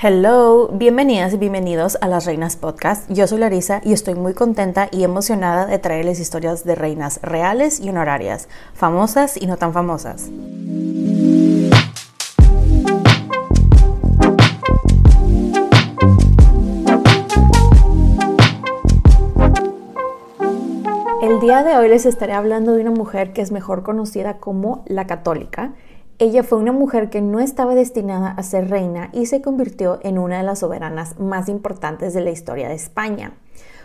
Hello, bienvenidas y bienvenidos a Las Reinas Podcast. Yo soy Larisa y estoy muy contenta y emocionada de traerles historias de reinas reales y honorarias, famosas y no tan famosas. El día de hoy les estaré hablando de una mujer que es mejor conocida como la católica. Ella fue una mujer que no estaba destinada a ser reina y se convirtió en una de las soberanas más importantes de la historia de España.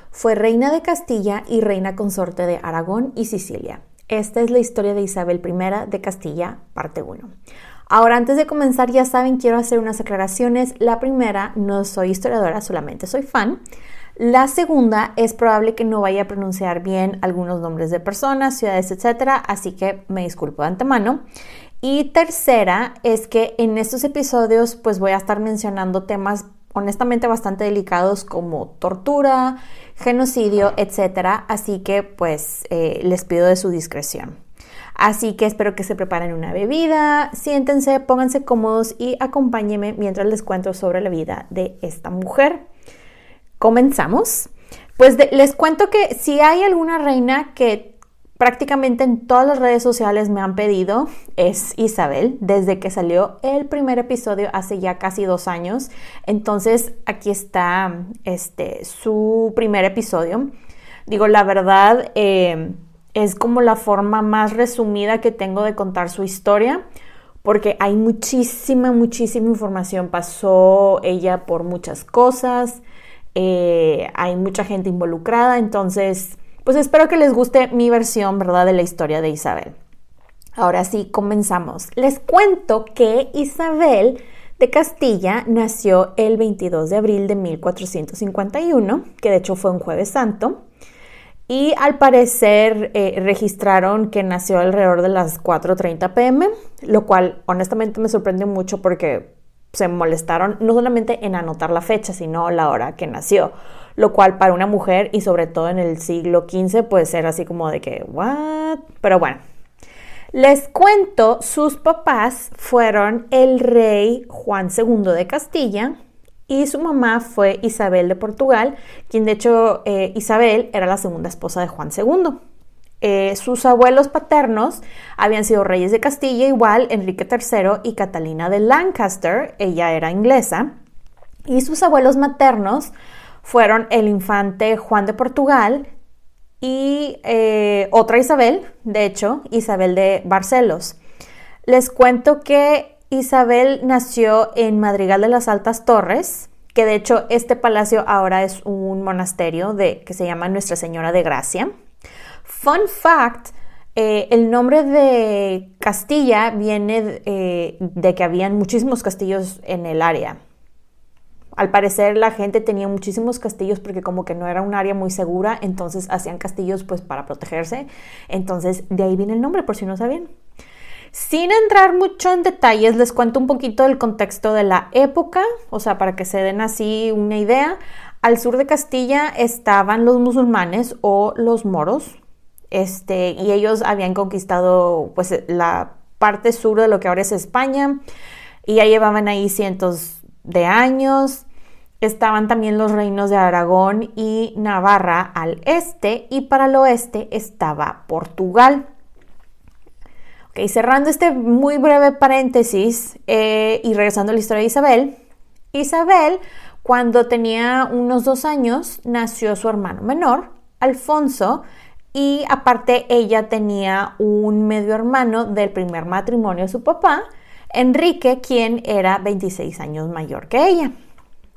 Fue reina de Castilla y reina consorte de Aragón y Sicilia. Esta es la historia de Isabel I de Castilla, parte 1. Ahora, antes de comenzar, ya saben, quiero hacer unas aclaraciones. La primera, no soy historiadora, solamente soy fan. La segunda, es probable que no vaya a pronunciar bien algunos nombres de personas, ciudades, etcétera, así que me disculpo de antemano. Y tercera es que en estos episodios pues voy a estar mencionando temas honestamente bastante delicados como tortura, genocidio, etcétera, así que pues eh, les pido de su discreción. Así que espero que se preparen una bebida, siéntense, pónganse cómodos y acompáñenme mientras les cuento sobre la vida de esta mujer. Comenzamos. Pues les cuento que si hay alguna reina que prácticamente en todas las redes sociales me han pedido es Isabel, desde que salió el primer episodio hace ya casi dos años. Entonces aquí está este, su primer episodio. Digo, la verdad eh, es como la forma más resumida que tengo de contar su historia porque hay muchísima, muchísima información. Pasó ella por muchas cosas. Eh, hay mucha gente involucrada, entonces, pues espero que les guste mi versión, ¿verdad?, de la historia de Isabel. Ahora sí, comenzamos. Les cuento que Isabel de Castilla nació el 22 de abril de 1451, que de hecho fue un jueves santo, y al parecer eh, registraron que nació alrededor de las 4.30 pm, lo cual honestamente me sorprendió mucho porque se molestaron no solamente en anotar la fecha, sino la hora que nació, lo cual para una mujer y sobre todo en el siglo XV puede ser así como de que, ¿what? Pero bueno, les cuento, sus papás fueron el rey Juan II de Castilla y su mamá fue Isabel de Portugal, quien de hecho eh, Isabel era la segunda esposa de Juan II. Eh, sus abuelos paternos habían sido reyes de Castilla, igual Enrique III y Catalina de Lancaster, ella era inglesa, y sus abuelos maternos fueron el infante Juan de Portugal y eh, otra Isabel, de hecho, Isabel de Barcelos. Les cuento que Isabel nació en Madrigal de las Altas Torres, que de hecho este palacio ahora es un monasterio de, que se llama Nuestra Señora de Gracia. Fun fact, eh, el nombre de Castilla viene eh, de que habían muchísimos castillos en el área. Al parecer la gente tenía muchísimos castillos porque como que no era un área muy segura, entonces hacían castillos pues para protegerse. Entonces de ahí viene el nombre por si no sabían. Sin entrar mucho en detalles, les cuento un poquito del contexto de la época, o sea, para que se den así una idea. Al sur de Castilla estaban los musulmanes o los moros, este, y ellos habían conquistado pues la parte sur de lo que ahora es España, y ya llevaban ahí cientos de años. Estaban también los reinos de Aragón y Navarra al este, y para el oeste estaba Portugal. Cerrando este muy breve paréntesis eh, y regresando a la historia de Isabel. Isabel, cuando tenía unos dos años, nació su hermano menor, Alfonso, y aparte ella tenía un medio hermano del primer matrimonio de su papá, Enrique, quien era 26 años mayor que ella.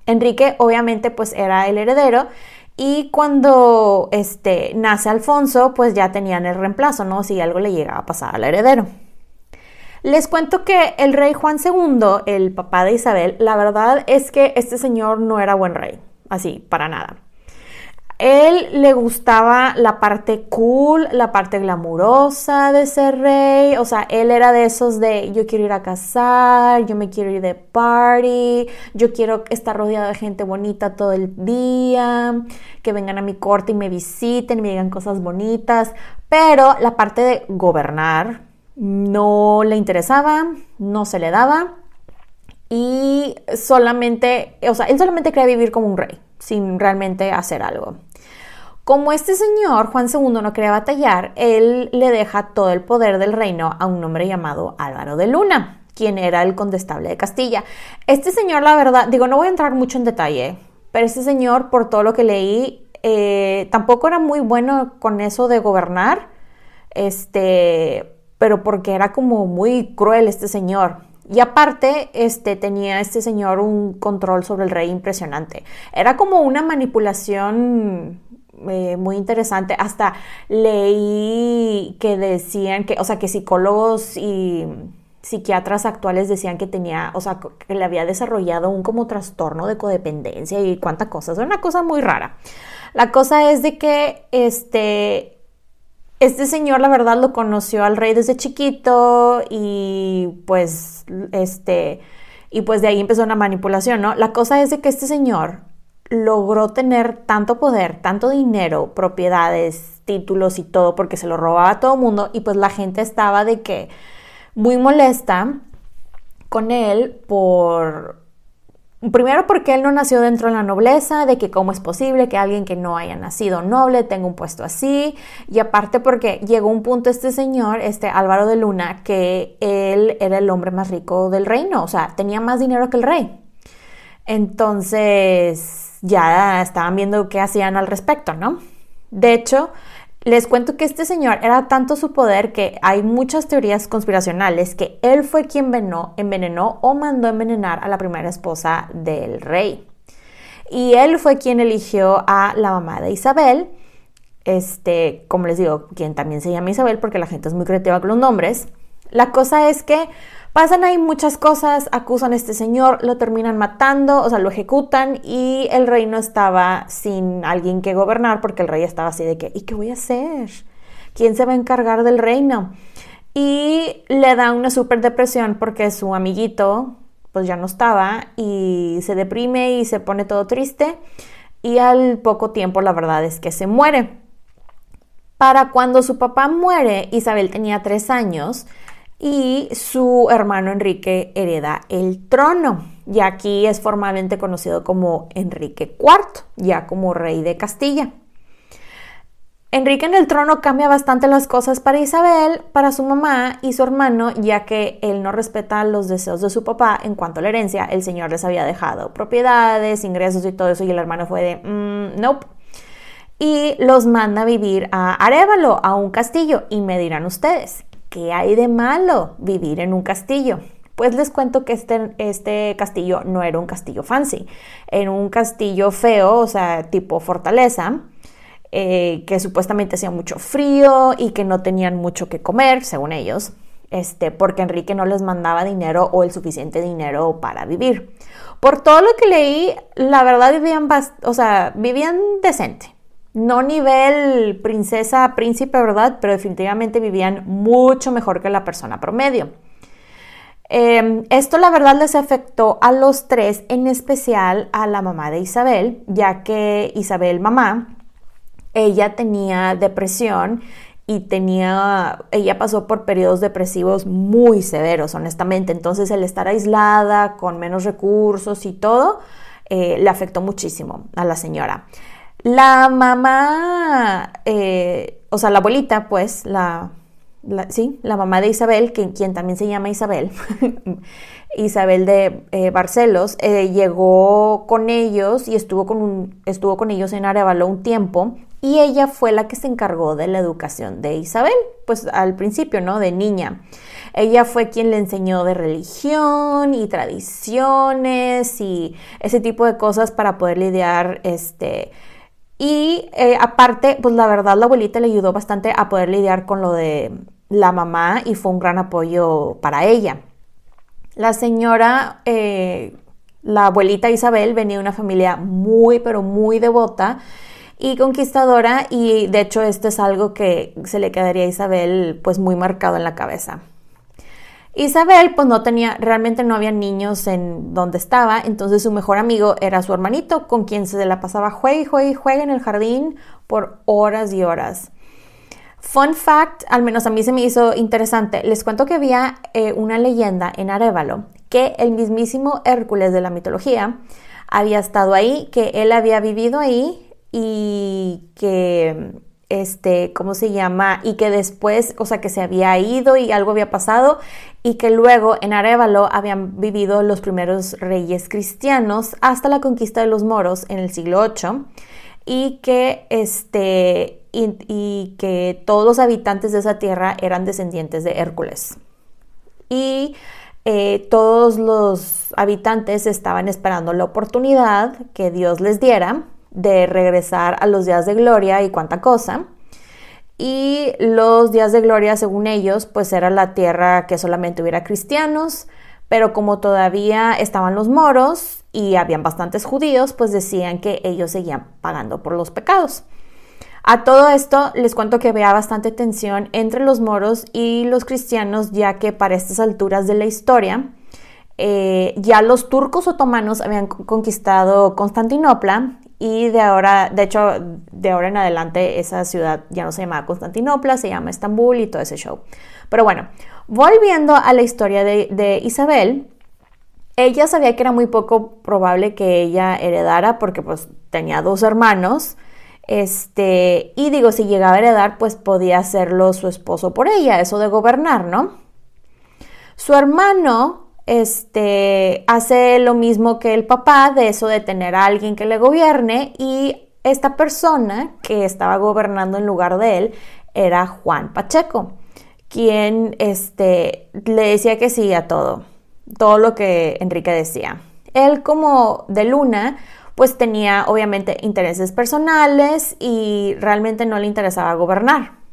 Enrique obviamente pues era el heredero y cuando este, nace Alfonso, pues ya tenían el reemplazo, ¿no? Si algo le llegaba a pasar al heredero. Les cuento que el rey Juan II, el papá de Isabel, la verdad es que este señor no era buen rey, así, para nada. Él le gustaba la parte cool, la parte glamurosa de ser rey. O sea, él era de esos de yo quiero ir a casar, yo me quiero ir de party, yo quiero estar rodeado de gente bonita todo el día, que vengan a mi corte y me visiten y me digan cosas bonitas. Pero la parte de gobernar no le interesaba, no se le daba. Y solamente, o sea, él solamente quería vivir como un rey, sin realmente hacer algo. Como este señor, Juan II, no quería batallar, él le deja todo el poder del reino a un hombre llamado Álvaro de Luna, quien era el condestable de Castilla. Este señor, la verdad, digo, no voy a entrar mucho en detalle, pero este señor, por todo lo que leí, eh, tampoco era muy bueno con eso de gobernar, este, pero porque era como muy cruel este señor. Y aparte, este, tenía este señor un control sobre el rey impresionante. Era como una manipulación eh, muy interesante. Hasta leí que decían que, o sea, que psicólogos y psiquiatras actuales decían que tenía, o sea, que le había desarrollado un como trastorno de codependencia y cuánta cosas. Una cosa muy rara. La cosa es de que este, este señor, la verdad, lo conoció al rey desde chiquito y pues, este, y pues de ahí empezó una manipulación, ¿no? La cosa es de que este señor logró tener tanto poder, tanto dinero, propiedades, títulos y todo, porque se lo robaba a todo el mundo y pues la gente estaba de que muy molesta con él por... Primero porque él no nació dentro de la nobleza, de que cómo es posible que alguien que no haya nacido noble tenga un puesto así, y aparte porque llegó un punto este señor, este Álvaro de Luna, que él era el hombre más rico del reino, o sea, tenía más dinero que el rey. Entonces, ya estaban viendo qué hacían al respecto, ¿no? De hecho, les cuento que este señor era tanto su poder que hay muchas teorías conspiracionales que él fue quien envenenó, envenenó o mandó envenenar a la primera esposa del rey. Y él fue quien eligió a la mamá de Isabel, este, como les digo, quien también se llama Isabel porque la gente es muy creativa con los nombres. La cosa es que Pasan ahí muchas cosas, acusan a este señor, lo terminan matando, o sea, lo ejecutan y el reino estaba sin alguien que gobernar porque el rey estaba así de que, ¿y qué voy a hacer? ¿Quién se va a encargar del reino? Y le da una súper depresión porque su amiguito pues ya no estaba y se deprime y se pone todo triste y al poco tiempo la verdad es que se muere. Para cuando su papá muere, Isabel tenía tres años y su hermano Enrique hereda el trono. Y aquí es formalmente conocido como Enrique IV, ya como rey de Castilla. Enrique en el trono cambia bastante las cosas para Isabel, para su mamá y su hermano, ya que él no respeta los deseos de su papá en cuanto a la herencia. El señor les había dejado propiedades, ingresos y todo eso, y el hermano fue de, mm, nope. Y los manda a vivir a Arevalo, a un castillo, y me dirán ustedes, ¿qué hay de malo vivir en un castillo? Pues les cuento que este, este castillo no era un castillo fancy, era un castillo feo, o sea, tipo fortaleza, eh, que supuestamente hacía mucho frío y que no tenían mucho que comer, según ellos, este, porque Enrique no les mandaba dinero o el suficiente dinero para vivir. Por todo lo que leí, la verdad vivían, o sea, vivían decente, no nivel princesa, príncipe, ¿verdad? Pero definitivamente vivían mucho mejor que la persona promedio. Em, esto la verdad les afectó a los tres, en especial a la mamá de Isabel, ya que Isabel mamá, ella tenía depresión y tenía, ella pasó por periodos depresivos muy severos, honestamente. Entonces el estar aislada, con menos recursos y todo, eh, le afectó muchísimo a la señora. La mamá, eh, o sea, la abuelita, pues, la, sí, la mamá de Isabel, que, quien también se llama Isabel, Isabel de eh, Barcelos, llegó con ellos y estuvo con, un, estuvo con ellos en Arevalo un tiempo y ella fue la que se encargó de la educación de Isabel, pues al principio, ¿no? De niña. Ella fue quien le enseñó de religión y tradiciones y ese tipo de cosas para poder lidiar, este, y eh, aparte, pues la verdad la abuelita le ayudó bastante a poder lidiar con lo de la mamá y fue un gran apoyo para ella. La señora, eh, la abuelita Isabel venía de una familia muy, pero muy devota y conquistadora y de hecho esto es algo que se le quedaría a Isabel pues muy marcado en la cabeza. Isabel pues no tenía, realmente no había niños en donde estaba, entonces su mejor amigo era su hermanito con quien se la pasaba juegue y juegue y juegue en el jardín por horas y horas. Fun fact, al menos a mí se me hizo interesante, les cuento que había eh, una leyenda en Arevalo que el mismísimo Hércules de la mitología había estado ahí, que él había vivido ahí y que, este, ¿cómo se llama? Y que después, o sea, que se había ido y algo había pasado y que luego en Arevalo habían vivido los primeros reyes cristianos hasta la conquista de los moros en el siglo VIII y que, este, y, que todos los habitantes de esa tierra eran descendientes de Hércules. Y eh, todos los habitantes estaban esperando la oportunidad que Dios les diera de regresar a los días de gloria y cuánta cosa. Y los días de gloria, según ellos, pues era la tierra que solamente hubiera cristianos, pero como todavía estaban los moros y habían bastantes judíos, pues decían que ellos seguían pagando por los pecados. A todo esto les cuento que había bastante tensión entre los moros y los cristianos, ya que para estas alturas de la historia, eh, ya los turcos otomanos habían conquistado Constantinopla y de ahora, de hecho, de ahora en adelante esa ciudad ya no se llama Constantinopla, se llama Estambul y todo ese show. Pero bueno, volviendo a la historia de, Isabel, ella sabía que era muy poco probable que ella heredara porque pues tenía dos hermanos. Este, y digo, si llegaba a heredar, pues podía hacerlo su esposo por ella, eso de gobernar, ¿no? Su hermano este, hace lo mismo que el papá, de eso de tener a alguien que le gobierne y esta persona que estaba gobernando en lugar de él era Juan Pacheco, quien este, le decía que sí a todo, todo lo que Enrique decía. Él como de Luna, pues tenía obviamente intereses personales y realmente no le interesaba gobernar.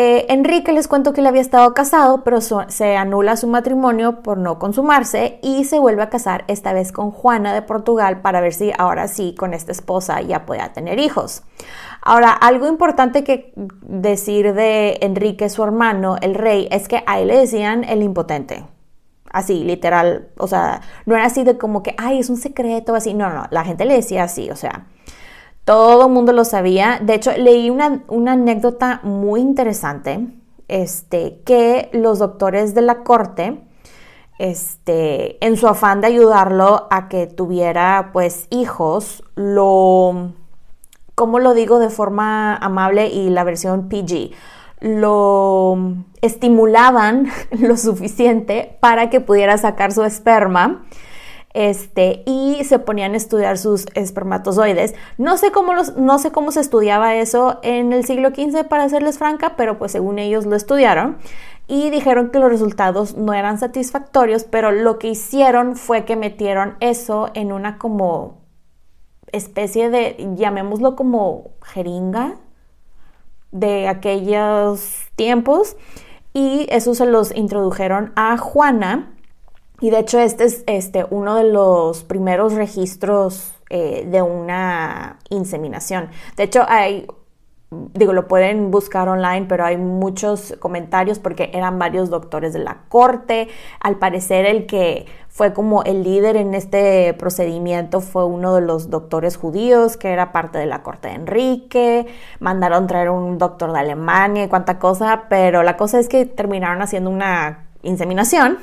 Eh, Enrique les cuento que él había estado casado, pero se anula su matrimonio por no consumarse y se vuelve a casar esta vez con Juana de Portugal para ver si ahora sí con esta esposa ya pueda tener hijos. Ahora, algo importante que decir de Enrique, su hermano, el rey, es que a él le decían el impotente. Así, literal. O sea, no era así de como que, ay, es un secreto, así. No, no, la gente le decía así, o sea. Todo el mundo lo sabía. De hecho, leí una, anécdota muy interesante, este, que los doctores de la corte, este, en su afán de ayudarlo a que tuviera, pues, hijos, lo, ¿cómo lo digo de forma amable y la versión PG? Lo estimulaban lo suficiente para que pudiera sacar su esperma este, y se ponían a estudiar sus espermatozoides. No sé cómo, no sé cómo se estudiaba eso en el siglo XV, para serles franca, pero pues según ellos lo estudiaron y dijeron que los resultados no eran satisfactorios, pero lo que hicieron fue que metieron eso en una como especie de, llamémoslo como jeringa de aquellos tiempos y eso se los introdujeron a Juana y de hecho este es este, uno de los primeros registros eh, de una inseminación. De hecho, hay digo, lo pueden buscar online, pero hay muchos comentarios porque eran varios doctores de la corte. Al parecer el que fue como el líder en este procedimiento fue uno de los doctores judíos que era parte de la corte de Enrique. Mandaron traer un doctor de Alemania y cuánta cosa, pero la cosa es que terminaron haciendo una inseminación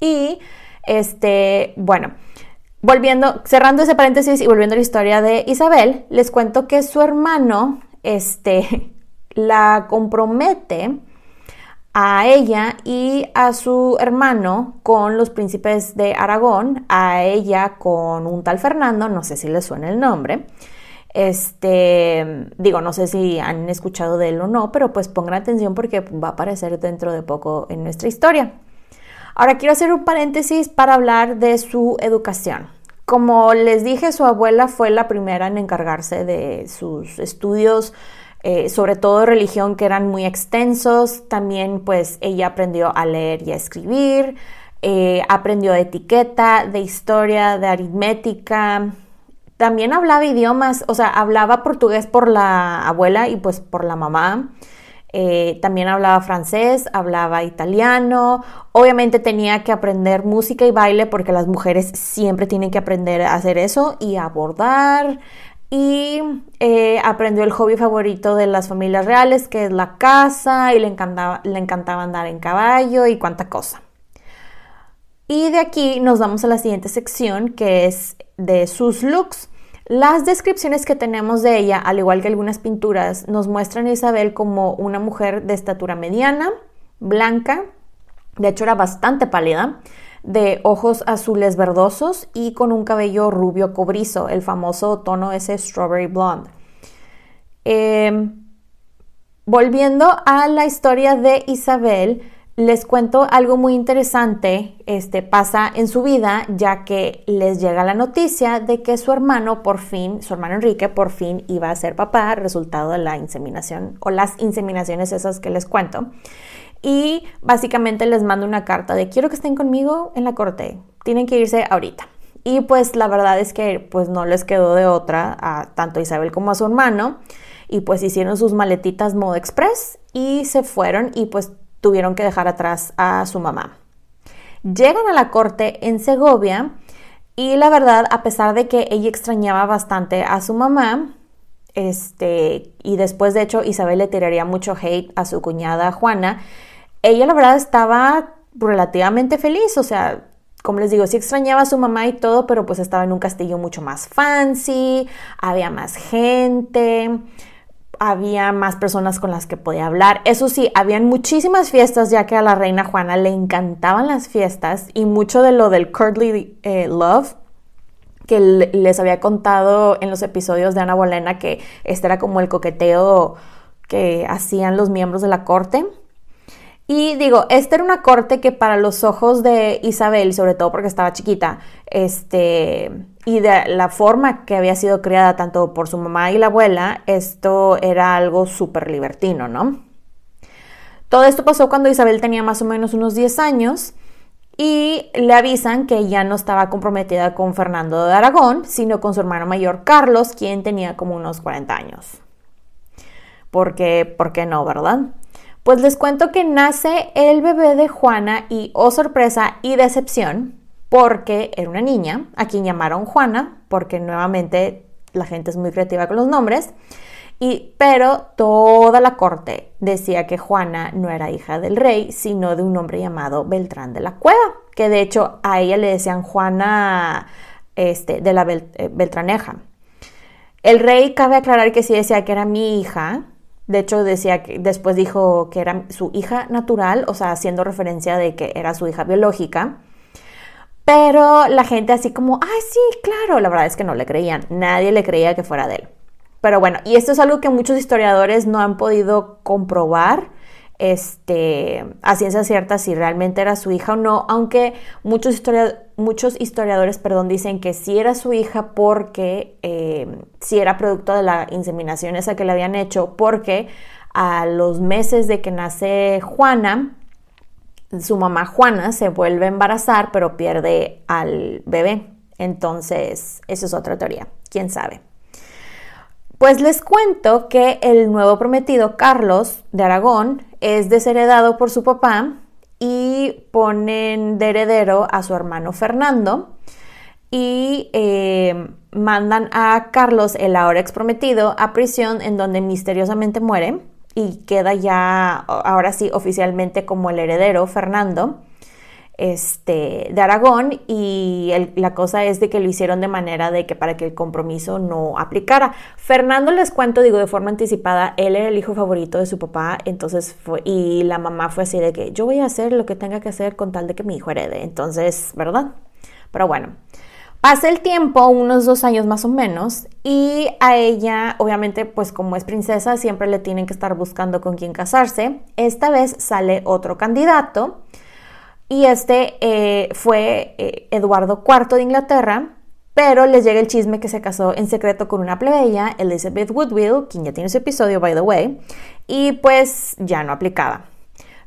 y este, bueno, volviendo, cerrando ese paréntesis y volviendo a la historia de Isabel, les cuento que su hermano este, la compromete a ella y a su hermano con los príncipes de Aragón, a ella con un tal Fernando, no sé si le suena el nombre. Este, digo, no sé si han escuchado de él o no, pero pues pongan atención porque va a aparecer dentro de poco en nuestra historia. Ahora quiero hacer un paréntesis para hablar de su educación. Como les dije, su abuela fue la primera en encargarse de sus estudios, eh, sobre todo religión, que eran muy extensos. También, pues, ella aprendió a leer y a escribir, eh, aprendió de etiqueta, de historia, de aritmética. También hablaba idiomas, o sea, hablaba portugués por la abuela y pues por la mamá. Eh, también hablaba francés, hablaba italiano, obviamente tenía que aprender música y baile porque las mujeres siempre tienen que aprender a hacer eso y a bordar. Y eh, aprendió el hobby favorito de las familias reales, que es la caza, y le encantaba, le encantaba andar en caballo y cuánta cosa. Y de aquí nos vamos a la siguiente sección, que es de sus looks. Las descripciones que tenemos de ella, al igual que algunas pinturas, nos muestran a Isabel como una mujer de estatura mediana, blanca, de hecho era bastante pálida, de ojos azules verdosos y con un cabello rubio cobrizo, el famoso tono ese strawberry blonde. Em, volviendo a la historia de Isabel, les cuento algo muy interesante, este pasa en su vida, ya que les llega la noticia de que su hermano por fin, su hermano Enrique por fin iba a ser papá, resultado de la inseminación o las inseminaciones esas que les cuento. Y básicamente les mando una carta de quiero que estén conmigo en la corte, tienen que irse ahorita. Y pues la verdad es que pues no les quedó de otra a tanto Isabel como a su hermano y pues hicieron sus maletitas modo express y se fueron y pues tuvieron que dejar atrás a su mamá. Llegan a la corte en Segovia y la verdad, a pesar de que ella extrañaba bastante a su mamá, este, y después de hecho Isabel le tiraría mucho hate a su cuñada Juana, ella la verdad estaba relativamente feliz, o sea, como les digo, sí extrañaba a su mamá y todo, pero pues estaba en un castillo mucho más fancy, había más gente, había más personas con las que podía hablar. Eso sí, habían muchísimas fiestas ya que a la reina Juana le encantaban las fiestas y mucho de lo del Curdly eh, Love que les había contado en los episodios de Ana Bolena que este era como el coqueteo que hacían los miembros de la corte. Y digo, esta era una corte que para los ojos de Isabel, sobre todo porque estaba chiquita, este, y de la forma que había sido criada tanto por su mamá y la abuela, esto era algo súper libertino, ¿no? Todo esto pasó cuando Isabel tenía más o menos unos 10 años y le avisan que ya no estaba comprometida con Fernando de Aragón, sino con su hermano mayor Carlos, quien tenía como unos 40 años. Porque, ¿por qué no, verdad? Pues les cuento que nace el bebé de Juana y, oh sorpresa y decepción, porque era una niña a quien llamaron Juana, porque nuevamente la gente es muy creativa con los nombres, y, pero toda la corte decía que Juana no era hija del rey, sino de un hombre llamado Beltrán de la Cueva, que de hecho a ella le decían Juana este, de la eh, Beltraneja. El rey cabe aclarar que sí decía que era mi hija, de hecho, decía que después dijo que era su hija natural, o sea, haciendo referencia de que era su hija biológica. Pero la gente así como, ay, sí, claro, la verdad es que no le creían. Nadie le creía que fuera de él. Pero bueno, y esto es algo que muchos historiadores no han podido comprobar este, a ciencia cierta si realmente era su hija o no, aunque muchos, muchos historiadores perdón, dicen que sí era su hija porque eh, sí era producto de la inseminación esa que le habían hecho, porque a los meses de que nace Juana, su mamá Juana se vuelve a embarazar, pero pierde al bebé. Entonces, eso es otra teoría, quién sabe. Pues les cuento que el nuevo prometido Carlos de Aragón es desheredado por su papá y ponen de heredero a su hermano Fernando y eh, mandan a Carlos, el ahora ex prometido, a prisión en donde misteriosamente muere y queda ya ahora sí oficialmente como el heredero Fernando este, de Aragón y la cosa es de que lo hicieron de manera de que para que el compromiso no aplicara. Fernando les cuento, digo de forma anticipada, él era el hijo favorito de su papá, entonces fue, y la mamá fue así de que yo voy a hacer lo que tenga que hacer con tal de que mi hijo herede, entonces, ¿verdad? Pero bueno. Pasa el tiempo, unos dos años más o menos, y a ella, obviamente, pues como es princesa, siempre le tienen que estar buscando con quién casarse. Esta vez sale otro candidato, y este eh, fue eh, Eduardo IV de Inglaterra, pero les llega el chisme que se casó en secreto con una plebeya, Elizabeth Woodville, quien ya tiene su episodio, by the way, y pues ya no aplicaba.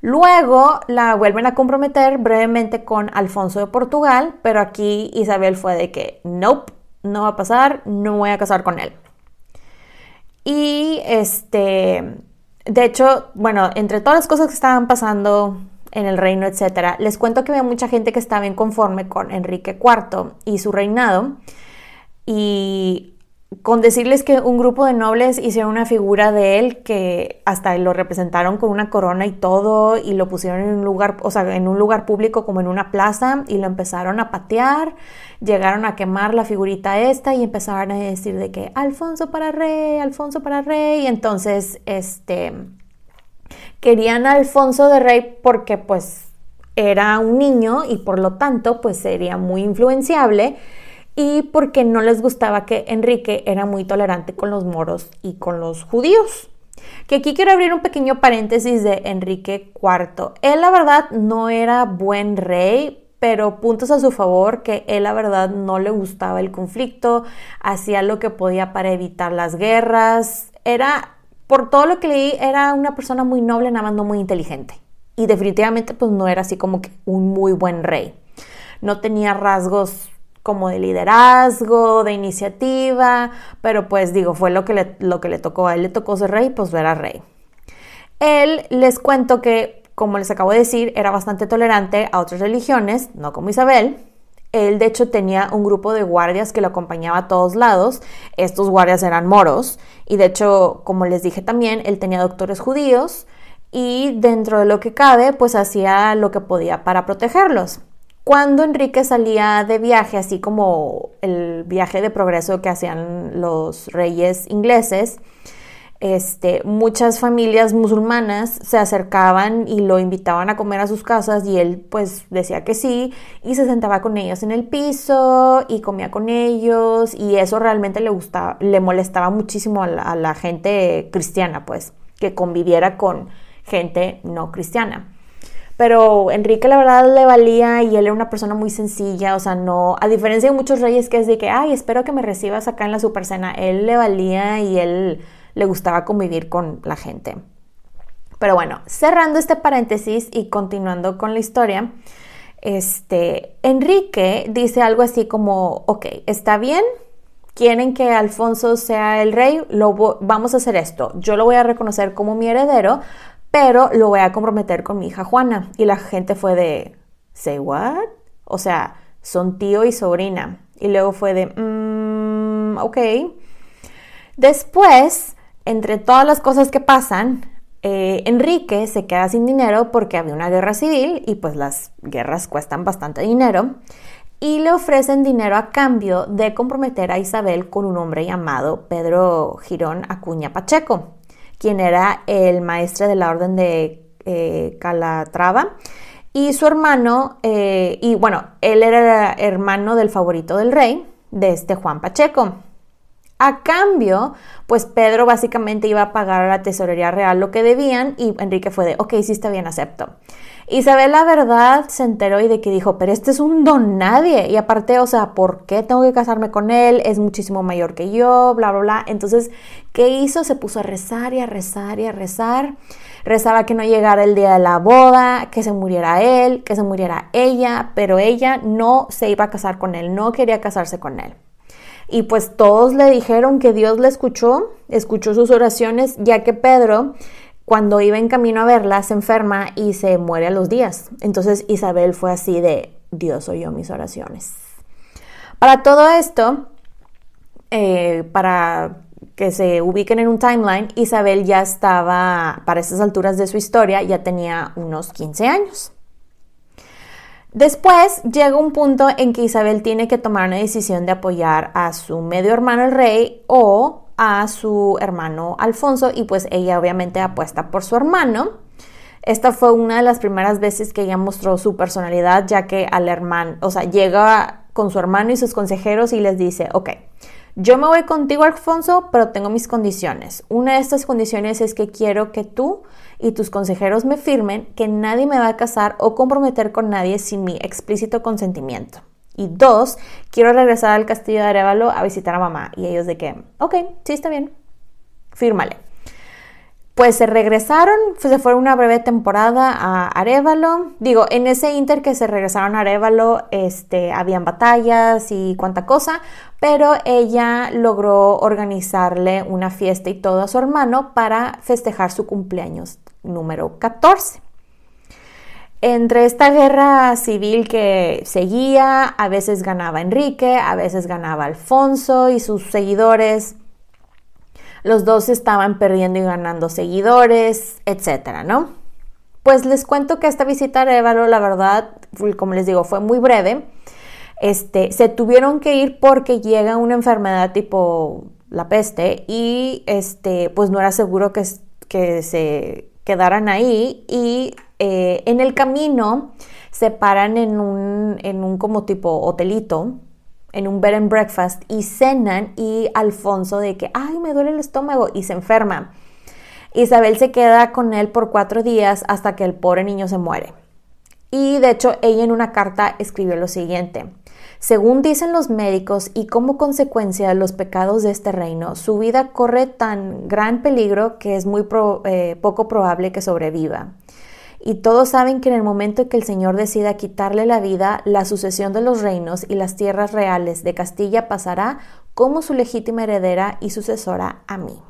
Luego la vuelven a comprometer brevemente con Alfonso de Portugal, pero aquí Isabel fue de que, nope, no va a pasar, no voy a casar con él. Y este, de hecho, bueno, entre todas las cosas que estaban pasando en el reino, etcétera. Les cuento que había mucha gente que estaba inconforme con Enrique IV y su reinado. Y con decirles que un grupo de nobles hicieron una figura de él que hasta lo representaron con una corona y todo y lo pusieron en un lugar, o sea, en un lugar público como en una plaza y lo empezaron a patear, llegaron a quemar la figurita esta y empezaron a decir de que Alfonso para rey, Alfonso para rey, y entonces este Querían a Alfonso de Rey porque pues era un niño y por lo tanto pues sería muy influenciable y porque no les gustaba que Enrique era muy tolerante con los moros y con los judíos. Que aquí quiero abrir un pequeño paréntesis de Enrique IV. Él la verdad no era buen rey, pero puntos a su favor que él la verdad no le gustaba el conflicto, hacía lo que podía para evitar las guerras, era por todo lo que leí, era una persona muy noble, nada más no muy inteligente. Y definitivamente pues no era así como que un muy buen rey. No tenía rasgos como de liderazgo, de iniciativa, pero pues digo, fue lo que le, lo que le tocó. A él le tocó ser rey, pues era rey. Él les cuento que, como les acabo de decir, era bastante tolerante a otras religiones, no como Isabel, él de hecho tenía un grupo de guardias que lo acompañaba a todos lados. Estos guardias eran moros y de hecho, como les dije también, él tenía doctores judíos y dentro de lo que cabe, pues hacía lo que podía para protegerlos. Cuando Enrique salía de viaje, así como el viaje de progreso que hacían los reyes ingleses, este, muchas familias musulmanas se acercaban y lo invitaban a comer a sus casas y él pues decía que sí y se sentaba con ellos en el piso y comía con ellos y eso realmente le gustaba, le molestaba muchísimo a la, gente cristiana pues que conviviera con gente no cristiana. Pero Enrique la verdad le valía y él era una persona muy sencilla, o sea, no, a diferencia de muchos reyes que es de que, ay, espero que me recibas acá en la supercena, él le valía y él le gustaba convivir con la gente. Pero bueno, cerrando este paréntesis y continuando con la historia, este, Enrique dice algo así como, ok, está bien, quieren que Alfonso sea el rey, lo, vamos a hacer esto, yo lo voy a reconocer como mi heredero, pero lo voy a comprometer con mi hija Juana. Y la gente fue de, ¿say what? O sea, son tío y sobrina. Y luego fue de, mmm, ok. Después entre todas las cosas que pasan, eh, Enrique se queda sin dinero porque había una guerra civil y pues las guerras cuestan bastante dinero y le ofrecen dinero a cambio de comprometer a Isabel con un hombre llamado Pedro Girón Acuña Pacheco, quien era el maestre de la orden de eh, Calatrava y su hermano, eh, y bueno, él era hermano del favorito del rey, de este Juan Pacheco. A cambio, pues Pedro básicamente iba a pagar a la tesorería real lo que debían y Enrique fue de, ok, sí está bien, acepto. Isabel la verdad se enteró y de que dijo, pero este es un don nadie. Y aparte, o sea, ¿por qué tengo que casarme con él? Es muchísimo mayor que yo, bla, bla, bla. Entonces, ¿qué hizo? Se puso a rezar y a rezar y a rezar. Rezaba que no llegara el día de la boda, que se muriera él, que se muriera ella, pero ella no se iba a casar con él, no quería casarse con él. Y pues todos le dijeron que Dios le escuchó, escuchó sus oraciones, ya que Pedro cuando iba en camino a verla, se enferma y se muere a los días. Entonces Isabel fue así de, Dios oyó mis oraciones. Para todo esto, eh, para que se ubiquen en un timeline, Isabel ya estaba, para esas alturas de su historia, ya tenía unos 15 años. Después llega un punto en que Isabel tiene que tomar una decisión de apoyar a su medio hermano el rey o a su hermano Alfonso y pues ella obviamente apuesta por su hermano. Esta fue una de las primeras veces que ella mostró su personalidad, ya que al hermano, o sea, llega con su hermano y sus consejeros y les dice, ok, yo me voy contigo Alfonso, pero tengo mis condiciones. Una de estas condiciones es que quiero que tú y tus consejeros me firmen que nadie me va a casar o comprometer con nadie sin mi explícito consentimiento. Y dos, quiero regresar al castillo de Arevalo a visitar a mamá. Y ellos de que, ok, sí está bien, fírmale. Pues se regresaron, se fueron una breve temporada a Arevalo. Digo, en ese inter que se regresaron a Arevalo, este, habían batallas y cuánta cosa, pero ella logró organizarle una fiesta y todo a su hermano para festejar su cumpleaños número 14 entre esta guerra civil que seguía, a veces ganaba Enrique, a veces ganaba Alfonso y sus seguidores. Los dos estaban perdiendo y ganando seguidores, etcétera, ¿no? Pues les cuento que esta visita a Arevalo, la verdad, como les digo, fue muy breve. Este, se tuvieron que ir porque llega una enfermedad tipo la peste y este, pues no era seguro que, se quedaran ahí y eh, en el camino se paran en un, en un como tipo hotelito, en un bed and breakfast y cenan y Alfonso de que, ay, me duele el estómago y se enferma. Isabel se queda con él por cuatro días hasta que el pobre niño se muere. Y de hecho ella en una carta escribió lo siguiente. Según dicen los médicos y como consecuencia de los pecados de este reino, su vida corre tan gran peligro que es muy eh, poco probable que sobreviva. Y todos saben que en el momento que el Señor decida quitarle la vida, la sucesión de los reinos y las tierras reales de Castilla pasará como su legítima heredera y sucesora a mí.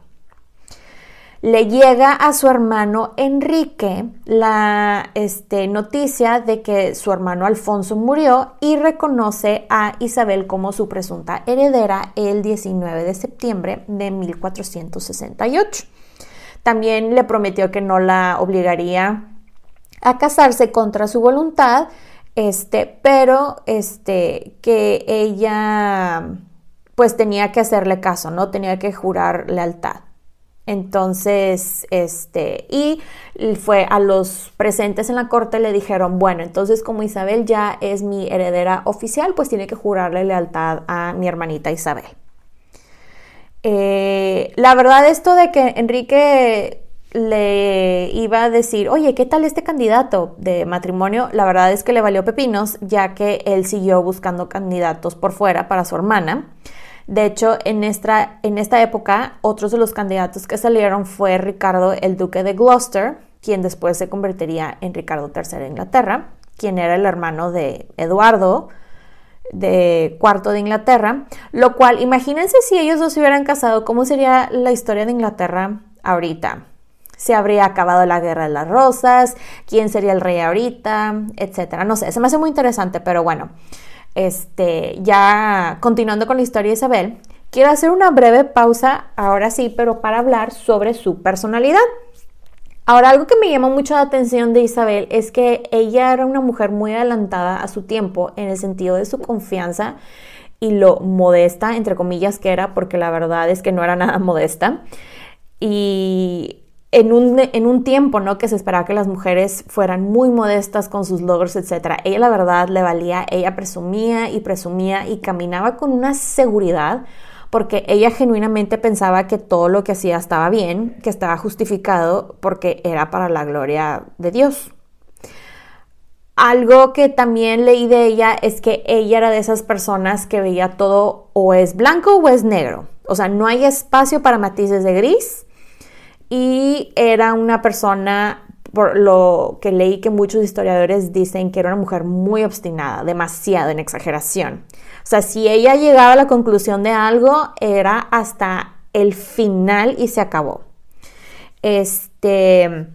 Le llega a su hermano Enrique la este, noticia de que su hermano Alfonso murió y reconoce a Isabel como su presunta heredera el 19 de septiembre de 1468. También le prometió que no la obligaría a casarse contra su voluntad, este, pero este, que ella pues tenía que hacerle caso, ¿no? Tenía que jurar lealtad. Entonces, este, y fue a los presentes en la corte le dijeron, bueno, entonces como Isabel ya es mi heredera oficial, pues tiene que jurarle lealtad a mi hermanita Isabel. Eh, la verdad esto de que Enrique le iba a decir, oye, ¿qué tal este candidato de matrimonio? La verdad es que le valió pepinos, ya que él siguió buscando candidatos por fuera para su hermana. De hecho, en esta, en esta época, otros de los candidatos que salieron fue Ricardo, el duque de Gloucester, quien después se convertiría en Ricardo III de Inglaterra, quien era el hermano de Eduardo de cuarto de Inglaterra, lo cual, imagínense si ellos dos se hubieran casado, ¿cómo sería la historia de Inglaterra ahorita? Se habría acabado la guerra de las rosas, quién sería el rey ahorita, etcétera. No sé, se me hace muy interesante, pero bueno, este, ya continuando con la historia de Isabel, quiero hacer una breve pausa, ahora sí, pero para hablar sobre su personalidad. Ahora, algo que me llamó mucho la atención de Isabel es que ella era una mujer muy adelantada a su tiempo en el sentido de su confianza y lo modesta, entre comillas, que era, porque la verdad es que no era nada modesta. Y en un, en un tiempo, ¿no? Que se esperaba que las mujeres fueran muy modestas con sus logros, etc. Ella la verdad le valía, ella presumía y presumía y caminaba con una seguridad porque ella genuinamente pensaba que todo lo que hacía estaba bien, que estaba justificado porque era para la gloria de Dios. algo que también leí de ella es que ella era de esas personas que veía todo o es blanco o es negro. O sea, no hay espacio para matices de gris. Y era una persona, por lo que leí que muchos historiadores dicen que era una mujer muy obstinada, demasiado en exageración. O sea, si ella llegaba a la conclusión de algo, era hasta el final y se acabó. Este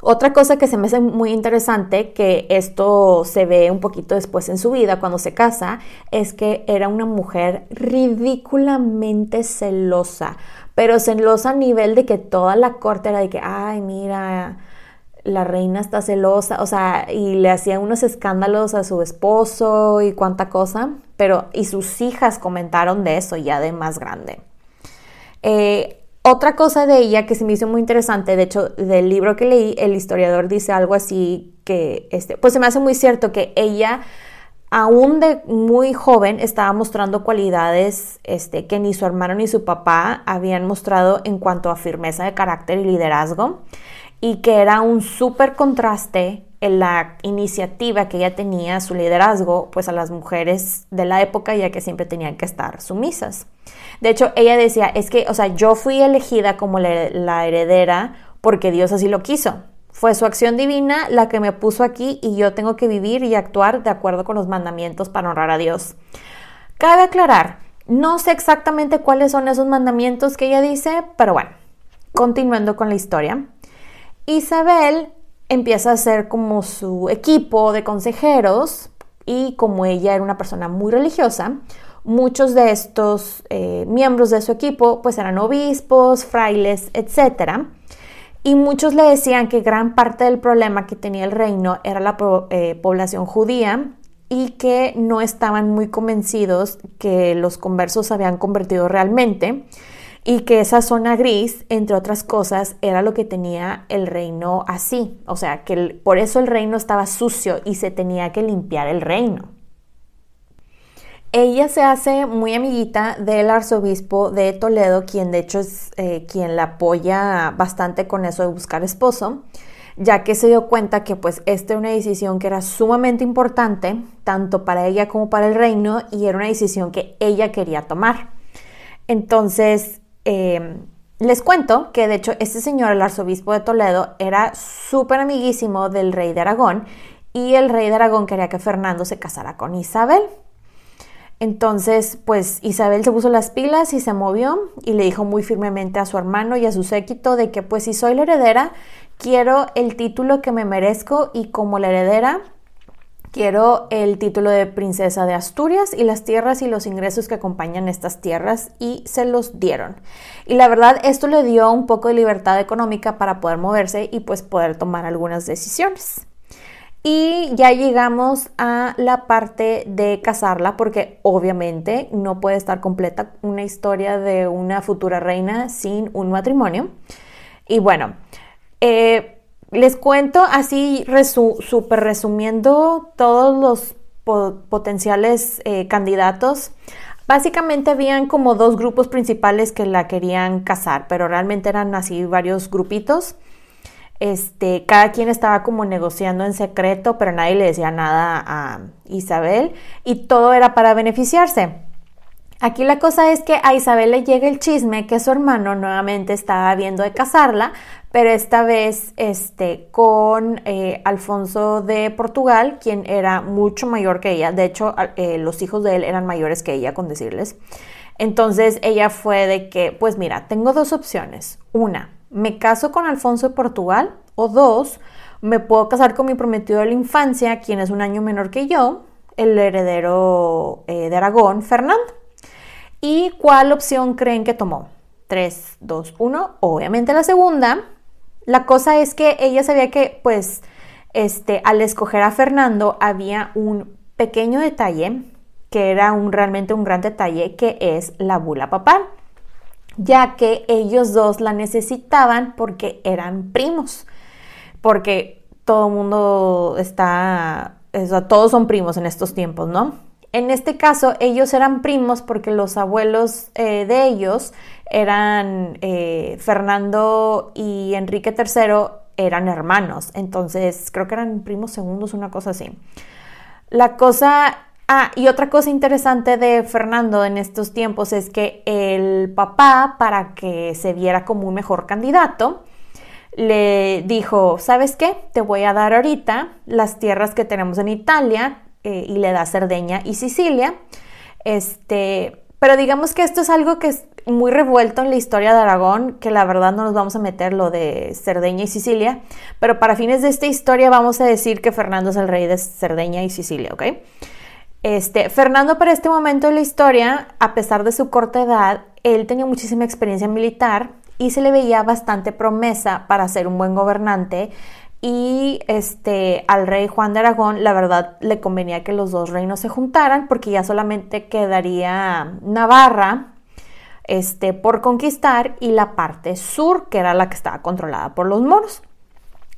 otra cosa que se me hace muy interesante, que esto se ve un poquito después en su vida, cuando se casa, es que era una mujer ridículamente celosa, pero celosa a nivel de que toda la corte era de que, ay, mira, la reina está celosa, o sea, y le hacía unos escándalos a su esposo y cuánta cosa, pero y sus hijas comentaron de eso ya de más grande. Eh, otra cosa de ella que se me hizo muy interesante, de hecho, del libro que leí, el historiador dice algo así que, este, pues se me hace muy cierto que ella, aún de muy joven, estaba mostrando cualidades este, que ni su hermano ni su papá habían mostrado en cuanto a firmeza de carácter y liderazgo, y que era un súper contraste en la iniciativa que ella tenía, su liderazgo, pues a las mujeres de la época, ya que siempre tenían que estar sumisas. De hecho, ella decía, es que, o sea, yo fui elegida como la, heredera porque Dios así lo quiso. Fue su acción divina la que me puso aquí y yo tengo que vivir y actuar de acuerdo con los mandamientos para honrar a Dios. Cabe aclarar, no sé exactamente cuáles son esos mandamientos que ella dice, pero bueno, continuando con la historia. Isabel empieza a ser como su equipo de consejeros y como ella era una persona muy religiosa, Muchos de estos eh, miembros de su equipo pues eran obispos, frailes, etc. Y muchos le decían que gran parte del problema que tenía el reino era la eh, población judía y que no estaban muy convencidos que los conversos se habían convertido realmente y que esa zona gris, entre otras cosas, era lo que tenía el reino así. O sea, que por eso el reino estaba sucio y se tenía que limpiar el reino. Ella se hace muy amiguita del arzobispo de Toledo, quien de hecho es eh, quien la apoya bastante con eso de buscar esposo, ya que se dio cuenta que pues esta era una decisión que era sumamente importante, tanto para ella como para el reino, y era una decisión que ella quería tomar. Entonces, em, les cuento que de hecho este señor, el arzobispo de Toledo, era súper amiguísimo del rey de Aragón, y el rey de Aragón quería que Fernando se casara con Isabel. Entonces, pues Isabel se puso las pilas y se movió y le dijo muy firmemente a su hermano y a su séquito de que pues si soy la heredera, quiero el título que me merezco y como la heredera quiero el título de princesa de Asturias y las tierras y los ingresos que acompañan estas tierras y se los dieron. Y la verdad esto le dio un poco de libertad económica para poder moverse y pues poder tomar algunas decisiones. Y ya llegamos a la parte de casarla, porque obviamente no puede estar completa una historia de una futura reina sin un matrimonio. Y bueno, eh, les cuento así, súper resumiendo todos los potenciales eh, candidatos. Básicamente habían como dos grupos principales que la querían casar, pero realmente eran así varios grupitos. Este, cada quien estaba como negociando en secreto, pero nadie le decía nada a Isabel y todo era para beneficiarse. Aquí la cosa es que a Isabel le llega el chisme que su hermano nuevamente estaba viendo de casarla, pero esta vez este, con eh, Alfonso de Portugal, quien era mucho mayor que ella. De hecho, eh, los hijos de él eran mayores que ella, con decirles. Entonces ella fue de que, pues mira, tengo dos opciones. Una, me caso con Alfonso de Portugal o dos, me puedo casar con mi prometido de la infancia, quien es un año menor que yo, el heredero eh, de Aragón, Fernando. ¿Y cuál opción creen que tomó? 3, 2, 1. Obviamente la segunda. La cosa es que ella sabía que, pues, este, al escoger a Fernando había un pequeño detalle, que era un, realmente un gran detalle, que es la bula papal ya que ellos dos la necesitaban porque eran primos, porque todo mundo está, todos son primos en estos tiempos, ¿no? En este caso, ellos eran primos porque los abuelos eh, de ellos eran eh, Fernando y Enrique III, eran hermanos, entonces creo que eran primos segundos, una cosa así. La cosa, ah, y otra cosa interesante de Fernando en estos tiempos es que el papá, para que se viera como un mejor candidato, le dijo, ¿sabes qué? Te voy a dar ahorita las tierras que tenemos en Italia eh, y le da Cerdeña y Sicilia. Este, pero digamos que esto es algo que es muy revuelto en la historia de Aragón, que la verdad no nos vamos a meter lo de Cerdeña y Sicilia, pero para fines de esta historia vamos a decir que Fernando es el rey de Cerdeña y Sicilia, ¿ok? Este, Fernando para este momento de la historia, a pesar de su corta edad, él tenía muchísima experiencia militar y se le veía bastante promesa para ser un buen gobernante y este al rey Juan de Aragón la verdad le convenía que los dos reinos se juntaran porque ya solamente quedaría Navarra este, por conquistar y la parte sur que era la que estaba controlada por los moros.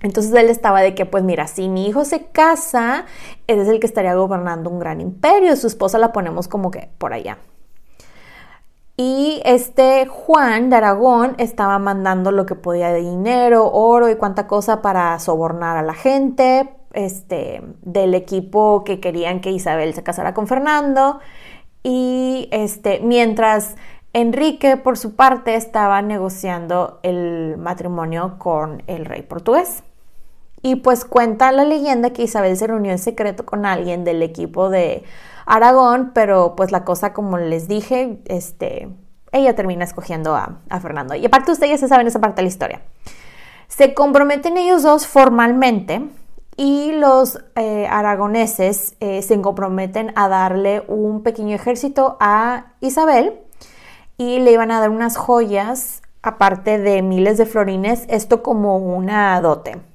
Entonces él estaba de que, pues mira, si mi hijo se casa, él es el que estaría gobernando un gran imperio, su esposa la ponemos como que por allá. Y este Juan de Aragón estaba mandando lo que podía de dinero, oro y cuánta cosa para sobornar a la gente este, del equipo que querían que Isabel se casara con Fernando. Y este, mientras Enrique, por su parte, estaba negociando el matrimonio con el rey portugués. Y pues cuenta la leyenda que Isabel se reunió en secreto con alguien del equipo de Aragón, pero pues la cosa, como les dije, este, ella termina escogiendo a, Fernando. Y aparte ustedes ya se saben esa parte de la historia. Se comprometen ellos dos formalmente y los eh, aragoneses eh, se comprometen a darle un pequeño ejército a Isabel y le iban a dar unas joyas aparte de miles de florines, esto como una dote.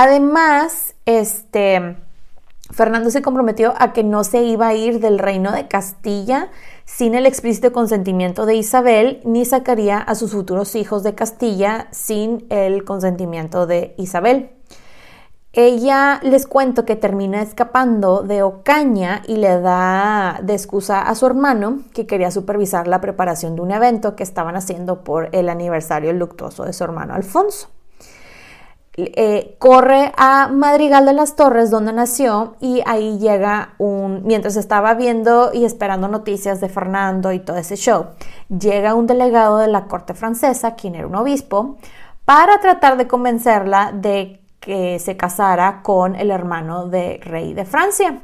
Además, este Fernando se comprometió a que no se iba a ir del reino de Castilla sin el explícito consentimiento de Isabel, ni sacaría a sus futuros hijos de Castilla sin el consentimiento de Isabel. Ella les cuento que termina escapando de Ocaña y le da de excusa a su hermano que quería supervisar la preparación de un evento que estaban haciendo por el aniversario luctuoso de su hermano Alfonso. Eh, corre a Madrigal de las Torres, donde nació, y ahí llega un, mientras estaba viendo y esperando noticias de Fernando y todo ese show, llega un delegado de la corte francesa, quien era un obispo, para tratar de convencerla de que se casara con el hermano de rey de Francia,